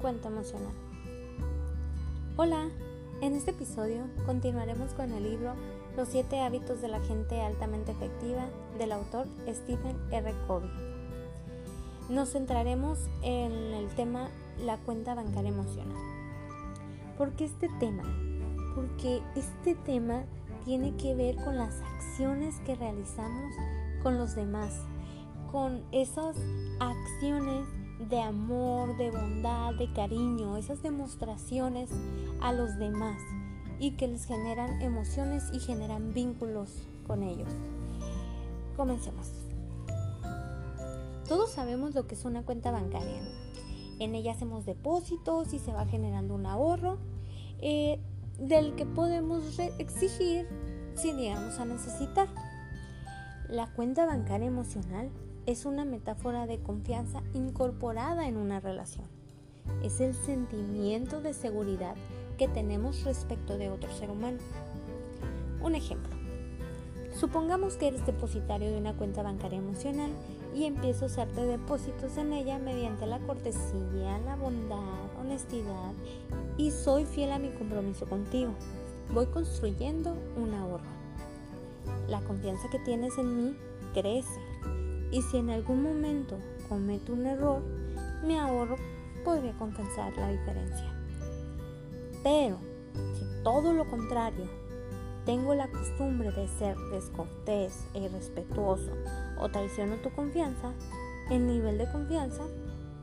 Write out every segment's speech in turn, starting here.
Cuento emocional. Hola, en este episodio continuaremos con el libro Los 7 hábitos de la gente altamente efectiva del autor Stephen R. Covey. Nos centraremos en el tema la cuenta bancaria emocional. ¿Por qué este tema? Porque este tema tiene que ver con las acciones que realizamos con los demás, con esas acciones de amor, de bondad, de cariño, esas demostraciones a los demás y que les generan emociones y generan vínculos con ellos. Comencemos. Todos sabemos lo que es una cuenta bancaria. En ella hacemos depósitos y se va generando un ahorro eh, del que podemos exigir si llegamos a necesitar. La cuenta bancaria emocional es una metáfora de confianza incorporada en una relación. Es el sentimiento de seguridad que tenemos respecto de otro ser humano. Un ejemplo. Supongamos que eres depositario de una cuenta bancaria emocional y empiezo a hacerte depósitos en ella mediante la cortesía, la bondad, honestidad y soy fiel a mi compromiso contigo. Voy construyendo un ahorro. La confianza que tienes en mí crece y si en algún momento cometo un error, mi ahorro podría compensar la diferencia. Pero si todo lo contrario, tengo la costumbre de ser descortés e irrespetuoso o traiciono tu confianza, el nivel de confianza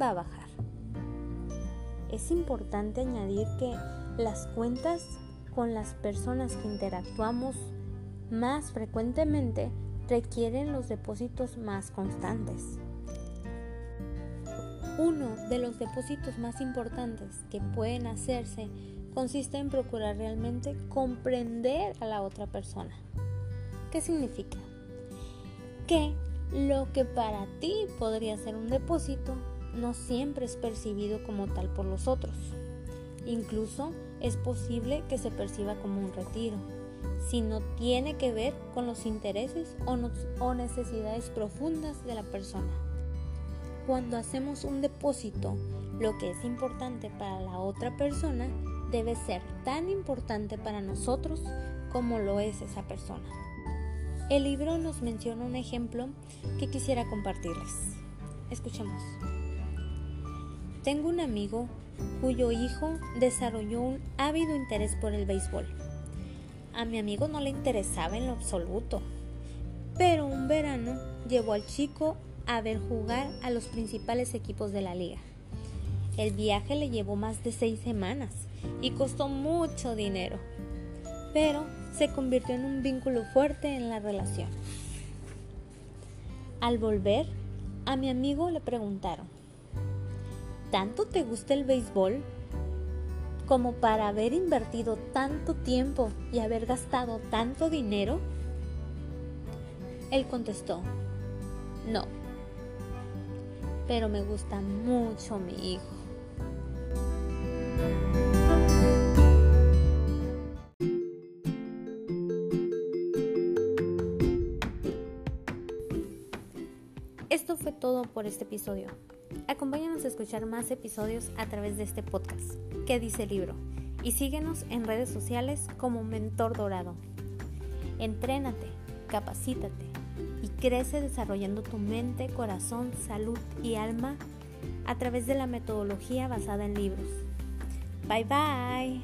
va a bajar. Es importante añadir que las cuentas con las personas que interactuamos más frecuentemente requieren los depósitos más constantes. Uno de los depósitos más importantes que pueden hacerse consiste en procurar realmente comprender a la otra persona. ¿Qué significa? Que lo que para ti podría ser un depósito no siempre es percibido como tal por los otros. Incluso es posible que se perciba como un retiro si no tiene que ver con los intereses o, necesidades profundas de la persona. Cuando hacemos un depósito, lo que es importante para la otra persona debe ser tan importante para nosotros como lo es esa persona. El libro nos menciona un ejemplo que quisiera compartirles. Escuchemos. Tengo un amigo cuyo hijo desarrolló un ávido interés por el béisbol. A mi amigo no le interesaba en lo absoluto, pero un verano llevó al chico a ver jugar a los principales equipos de la liga. El viaje le llevó más de seis semanas y costó mucho dinero, pero se convirtió en un vínculo fuerte en la relación. Al volver, a mi amigo le preguntaron, ¿tanto te gusta el béisbol? Como para haber invertido tanto tiempo y haber gastado tanto dinero? Él contestó, no, pero me gusta mucho mi hijo. Esto fue todo por este episodio. Acompáñanos a escuchar más episodios a través de este podcast, ¿Qué dice el libro? Y síguenos en redes sociales como Mentor Dorado. Entrénate, capacítate y crece desarrollando tu mente, corazón, salud y alma a través de la metodología basada en libros. Bye bye.